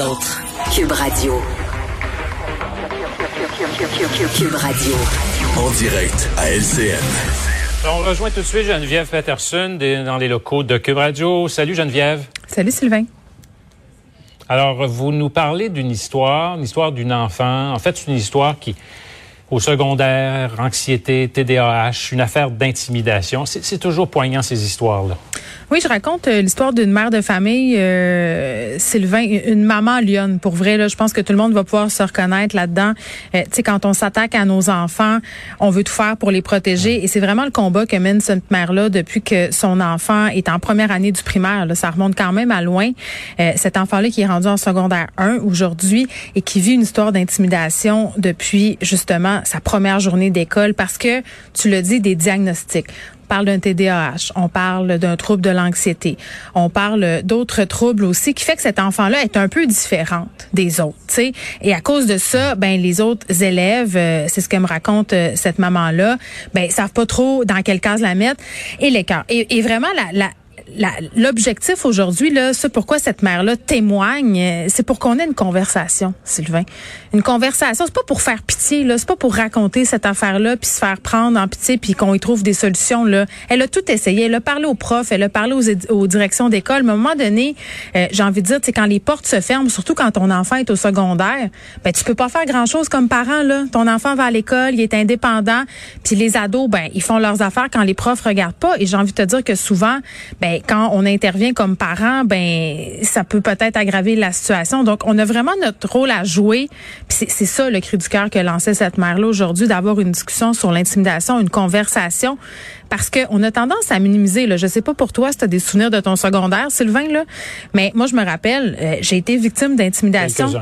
les autres. Cube Radio. Cube Radio. En direct à LCN. On rejoint tout de suite Geneviève Peterson dans les locaux de Cube Radio. Salut Geneviève. Salut Sylvain. Alors, vous nous parlez d'une histoire, une histoire d'une enfant. En fait, c'est une histoire qui, au secondaire, anxiété, TDAH, une affaire d'intimidation. C'est toujours poignant ces histoires-là. Oui, je raconte euh, l'histoire d'une mère de famille, euh, Sylvain, une maman lionne. Pour vrai, là, je pense que tout le monde va pouvoir se reconnaître là-dedans. Euh, tu sais, quand on s'attaque à nos enfants, on veut tout faire pour les protéger. Et c'est vraiment le combat que mène cette mère-là depuis que son enfant est en première année du primaire. Là, ça remonte quand même à loin. Euh, cet enfant-là qui est rendu en secondaire 1 aujourd'hui et qui vit une histoire d'intimidation depuis justement sa première journée d'école parce que, tu le dis, des diagnostics parle d'un TDAH, on parle d'un trouble de l'anxiété, on parle d'autres troubles aussi qui fait que cet enfant-là est un peu différente des autres, tu sais. Et à cause de ça, ben les autres élèves, euh, c'est ce que me raconte euh, cette maman-là, ben savent pas trop dans quelle case la mettre et cœurs. Et, et vraiment la, la l'objectif aujourd'hui, là, c'est pourquoi cette mère-là témoigne, euh, c'est pour qu'on ait une conversation, Sylvain. Une conversation, c'est pas pour faire pitié, là, c'est pas pour raconter cette affaire-là, puis se faire prendre en pitié, puis qu'on y trouve des solutions. Là. Elle a tout essayé. Elle a parlé aux profs, elle a parlé aux, aux directions d'école. Mais à un moment donné, euh, j'ai envie de dire, c'est quand les portes se ferment, surtout quand ton enfant est au secondaire, ben tu peux pas faire grand-chose comme parent. Là. Ton enfant va à l'école, il est indépendant, puis les ados, ben ils font leurs affaires quand les profs regardent pas. Et j'ai envie de te dire que souvent, ben quand on intervient comme parent, ben ça peut peut-être aggraver la situation. Donc, on a vraiment notre rôle à jouer. Puis c'est ça le cri du cœur que lançait cette mère-là aujourd'hui, d'avoir une discussion sur l'intimidation, une conversation, parce qu'on a tendance à minimiser. Là. Je sais pas pour toi si tu as des souvenirs de ton secondaire, Sylvain, là, mais moi, je me rappelle, euh, j'ai été victime d'intimidation.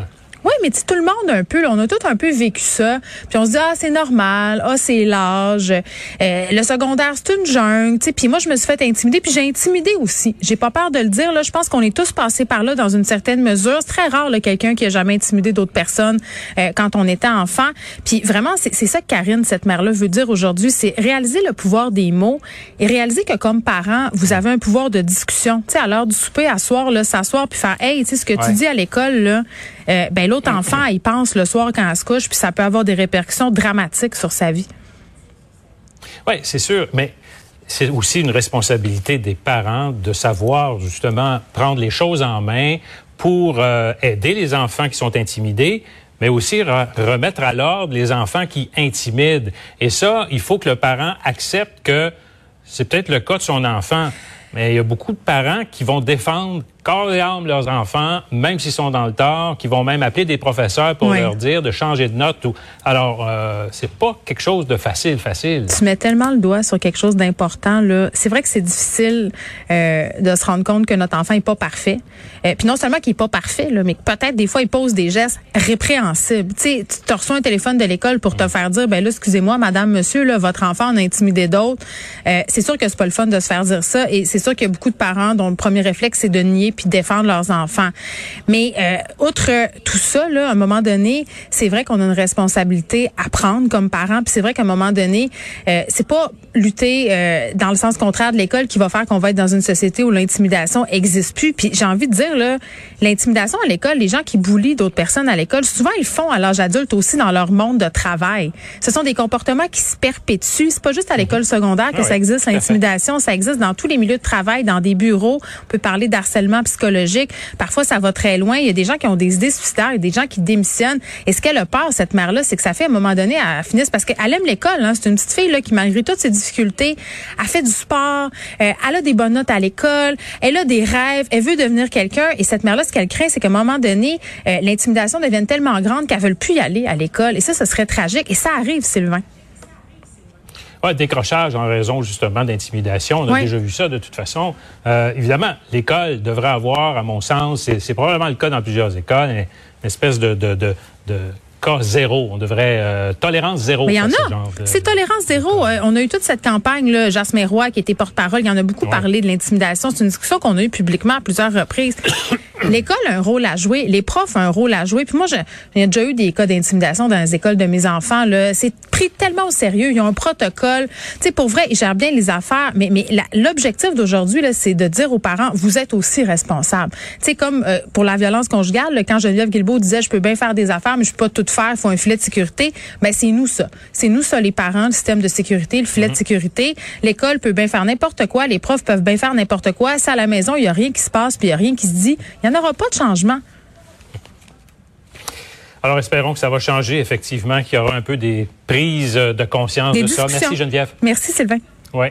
Oui, mais tout le monde un peu, on a tout un peu vécu ça. Puis on se dit ah c'est normal, ah c'est l'âge, euh, le secondaire c'est une jungle, tu Puis moi je me suis fait intimider, puis j'ai intimidé aussi. J'ai pas peur de le dire là. Je pense qu'on est tous passés par là dans une certaine mesure. C'est très rare là quelqu'un qui a jamais intimidé d'autres personnes euh, quand on était enfant. Puis vraiment c'est ça que Karine cette mère là veut dire aujourd'hui, c'est réaliser le pouvoir des mots et réaliser que comme parent vous avez un pouvoir de discussion. Tu sais à l'heure du souper, à soir là, s'asseoir puis faire hey, tu sais ce que tu dis à l'école là, euh, ben l'autre enfant, il pense le soir quand elle se couche, puis ça peut avoir des répercussions dramatiques sur sa vie. Oui, c'est sûr, mais c'est aussi une responsabilité des parents de savoir justement prendre les choses en main pour euh, aider les enfants qui sont intimidés, mais aussi remettre à l'ordre les enfants qui intimident. Et ça, il faut que le parent accepte que c'est peut-être le cas de son enfant, mais il y a beaucoup de parents qui vont défendre corps et âme leurs enfants, même s'ils sont dans le tort, qui vont même appeler des professeurs pour leur dire de changer de note. Ou... Alors, euh, c'est pas quelque chose de facile, facile. Tu mets tellement le doigt sur quelque chose d'important. là. C'est vrai que c'est difficile euh, de se rendre compte que notre enfant est pas parfait. Euh, puis non seulement qu'il est pas parfait, là, mais peut-être des fois il pose des gestes répréhensibles. Tu sais, tu reçois un téléphone de l'école pour te faire dire, ben là, excusez-moi, madame, monsieur, là, votre enfant a intimidé d'autres. Euh, c'est sûr que c'est pas le fun de se faire dire ça. Et c'est sûr qu'il y a beaucoup de parents dont le premier réflexe, c'est de nier puis défendre leurs enfants. Mais euh, outre tout ça, là, à un moment donné, c'est vrai qu'on a une responsabilité à prendre comme parents. Puis c'est vrai qu'à un moment donné, euh, c'est pas lutter euh, dans le sens contraire de l'école qui va faire qu'on va être dans une société où l'intimidation existe plus. Puis j'ai envie de dire là, l'intimidation à l'école, les gens qui boulient d'autres personnes à l'école, souvent ils font à l'âge adulte aussi dans leur monde de travail. Ce sont des comportements qui se perpétuent. C'est pas juste à l'école secondaire que ah ça existe l'intimidation, ça existe dans tous les milieux de travail, dans des bureaux. On peut parler d'harcèlement psychologique. Parfois, ça va très loin. Il y a des gens qui ont des idées suicidaires, il des gens qui démissionnent. Et ce qu'elle a peur, cette mère-là, c'est que ça fait à un moment donné, elle finisse parce qu'elle aime l'école. Hein. C'est une petite fille là, qui, malgré toutes ses difficultés, a fait du sport, euh, elle a des bonnes notes à l'école, elle a des rêves, elle veut devenir quelqu'un. Et cette mère-là, ce qu'elle craint, c'est qu'à un moment donné, euh, l'intimidation devienne tellement grande qu'elle ne veut plus y aller à l'école. Et ça, ce serait tragique. Et ça arrive, Sylvain. Décrochage en raison justement d'intimidation. On a déjà vu ça de toute façon. Euh, évidemment, l'école devrait avoir, à mon sens, c'est probablement le cas dans plusieurs écoles, une espèce de, de, de, de cas zéro. On devrait euh, tolérance zéro. Mais il y en a. C'est tolérance zéro. Euh, on a eu toute cette campagne là, Jasmin Roy qui était porte-parole. Il y en a beaucoup parlé de l'intimidation. C'est une discussion qu'on a eue publiquement à plusieurs reprises. L'école a un rôle à jouer, les profs ont un rôle à jouer. Puis moi, j'ai déjà eu des cas d'intimidation dans les écoles de mes enfants. Là, c'est pris tellement au sérieux. Ils ont un protocole. Tu sais, pour vrai, ils gèrent bien les affaires. Mais mais l'objectif d'aujourd'hui là, c'est de dire aux parents, vous êtes aussi responsables. Tu sais, comme euh, pour la violence conjugale, là, quand Geneviève Guilbeault disait, je peux bien faire des affaires, mais je peux pas tout faire. Il faut un filet de sécurité. Ben c'est nous ça. C'est nous ça, les parents, le système de sécurité, le filet de mm-hmm. sécurité. L'école peut bien faire n'importe quoi. Les profs peuvent bien faire n'importe quoi. C'est à la maison, il y a rien qui se passe, puis il y a rien qui se dit. Il n'y en aura pas de changement. Alors, espérons que ça va changer, effectivement, qu'il y aura un peu des prises de conscience de ça. Merci, Geneviève. Merci, Sylvain. Oui.